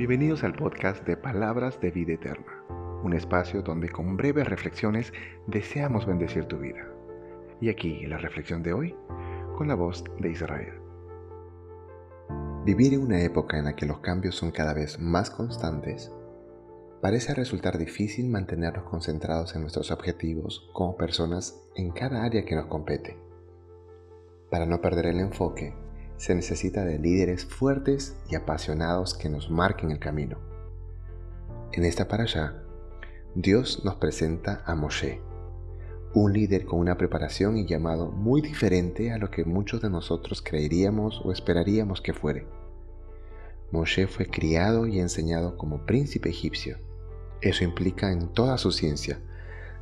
Bienvenidos al podcast de Palabras de Vida Eterna, un espacio donde con breves reflexiones deseamos bendecir tu vida. Y aquí la reflexión de hoy con la voz de Israel. Vivir en una época en la que los cambios son cada vez más constantes parece resultar difícil mantenernos concentrados en nuestros objetivos como personas en cada área que nos compete. Para no perder el enfoque, se necesita de líderes fuertes y apasionados que nos marquen el camino. En esta parasha, Dios nos presenta a Moshe, un líder con una preparación y llamado muy diferente a lo que muchos de nosotros creeríamos o esperaríamos que fuere. Moshe fue criado y enseñado como príncipe egipcio. Eso implica en toda su ciencia,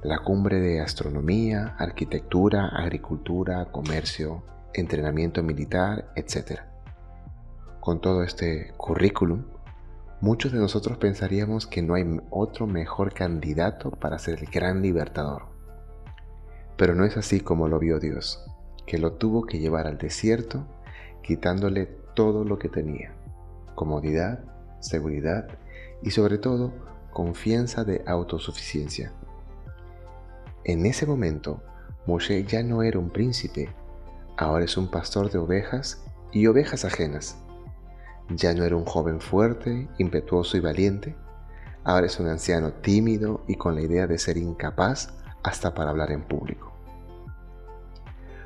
la cumbre de astronomía, arquitectura, agricultura, comercio, entrenamiento militar, etc. Con todo este currículum, muchos de nosotros pensaríamos que no hay otro mejor candidato para ser el gran libertador. Pero no es así como lo vio Dios, que lo tuvo que llevar al desierto quitándole todo lo que tenía, comodidad, seguridad y sobre todo confianza de autosuficiencia. En ese momento, Moshe ya no era un príncipe, Ahora es un pastor de ovejas y ovejas ajenas. Ya no era un joven fuerte, impetuoso y valiente. Ahora es un anciano tímido y con la idea de ser incapaz hasta para hablar en público.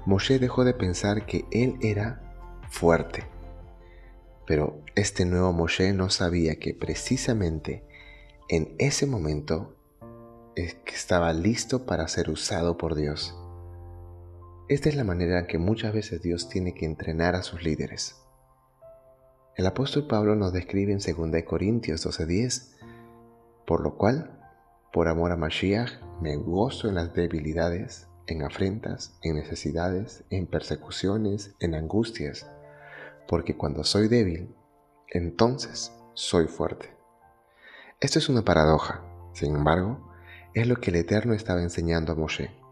Moshe dejó de pensar que él era fuerte. Pero este nuevo Moshe no sabía que precisamente en ese momento estaba listo para ser usado por Dios. Esta es la manera en que muchas veces Dios tiene que entrenar a sus líderes. El apóstol Pablo nos describe en 2 Corintios 12:10, por lo cual, por amor a Mashiach, me gozo en las debilidades, en afrentas, en necesidades, en persecuciones, en angustias, porque cuando soy débil, entonces soy fuerte. Esto es una paradoja, sin embargo, es lo que el Eterno estaba enseñando a Moshe.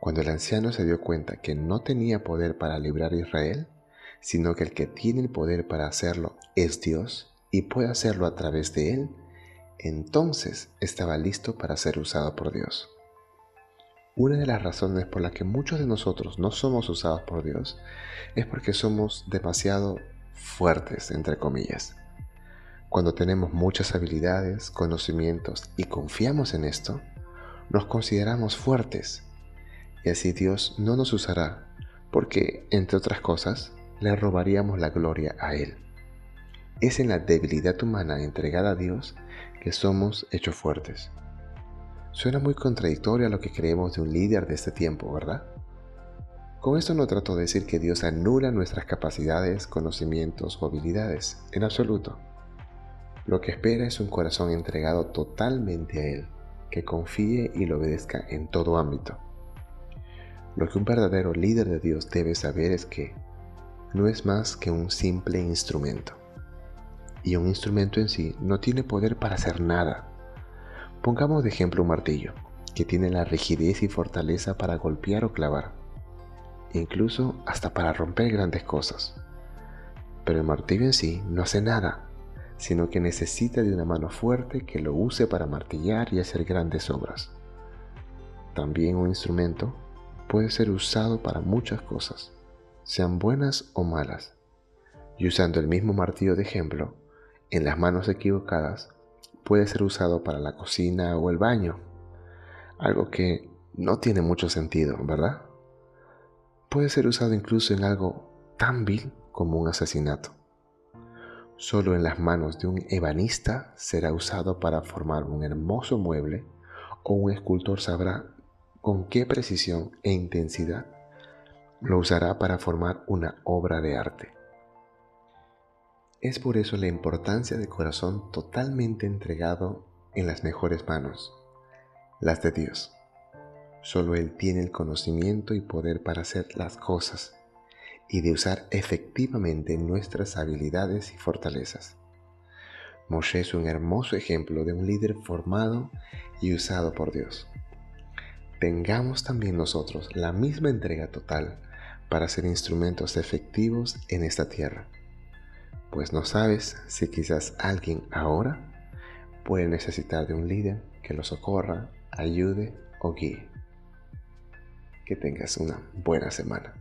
Cuando el anciano se dio cuenta que no tenía poder para librar a Israel, sino que el que tiene el poder para hacerlo es Dios y puede hacerlo a través de él, entonces estaba listo para ser usado por Dios. Una de las razones por las que muchos de nosotros no somos usados por Dios es porque somos demasiado fuertes, entre comillas. Cuando tenemos muchas habilidades, conocimientos y confiamos en esto, nos consideramos fuertes y así Dios no nos usará, porque, entre otras cosas, le robaríamos la gloria a Él. Es en la debilidad humana entregada a Dios que somos hechos fuertes. Suena muy contradictorio a lo que creemos de un líder de este tiempo, ¿verdad? Con esto no trato de decir que Dios anula nuestras capacidades, conocimientos o habilidades, en absoluto. Lo que espera es un corazón entregado totalmente a Él, que confíe y lo obedezca en todo ámbito. Lo que un verdadero líder de Dios debe saber es que no es más que un simple instrumento. Y un instrumento en sí no tiene poder para hacer nada. Pongamos de ejemplo un martillo, que tiene la rigidez y fortaleza para golpear o clavar, incluso hasta para romper grandes cosas. Pero el martillo en sí no hace nada, sino que necesita de una mano fuerte que lo use para martillar y hacer grandes obras. También un instrumento puede ser usado para muchas cosas, sean buenas o malas. Y usando el mismo martillo de ejemplo, en las manos equivocadas, puede ser usado para la cocina o el baño. Algo que no tiene mucho sentido, ¿verdad? Puede ser usado incluso en algo tan vil como un asesinato. Solo en las manos de un ebanista será usado para formar un hermoso mueble o un escultor sabrá con qué precisión e intensidad lo usará para formar una obra de arte. Es por eso la importancia de corazón totalmente entregado en las mejores manos, las de Dios. Solo Él tiene el conocimiento y poder para hacer las cosas y de usar efectivamente nuestras habilidades y fortalezas. Moshe es un hermoso ejemplo de un líder formado y usado por Dios tengamos también nosotros la misma entrega total para ser instrumentos efectivos en esta tierra. pues no sabes si quizás alguien ahora puede necesitar de un líder que lo socorra, ayude o guíe. Que tengas una buena semana.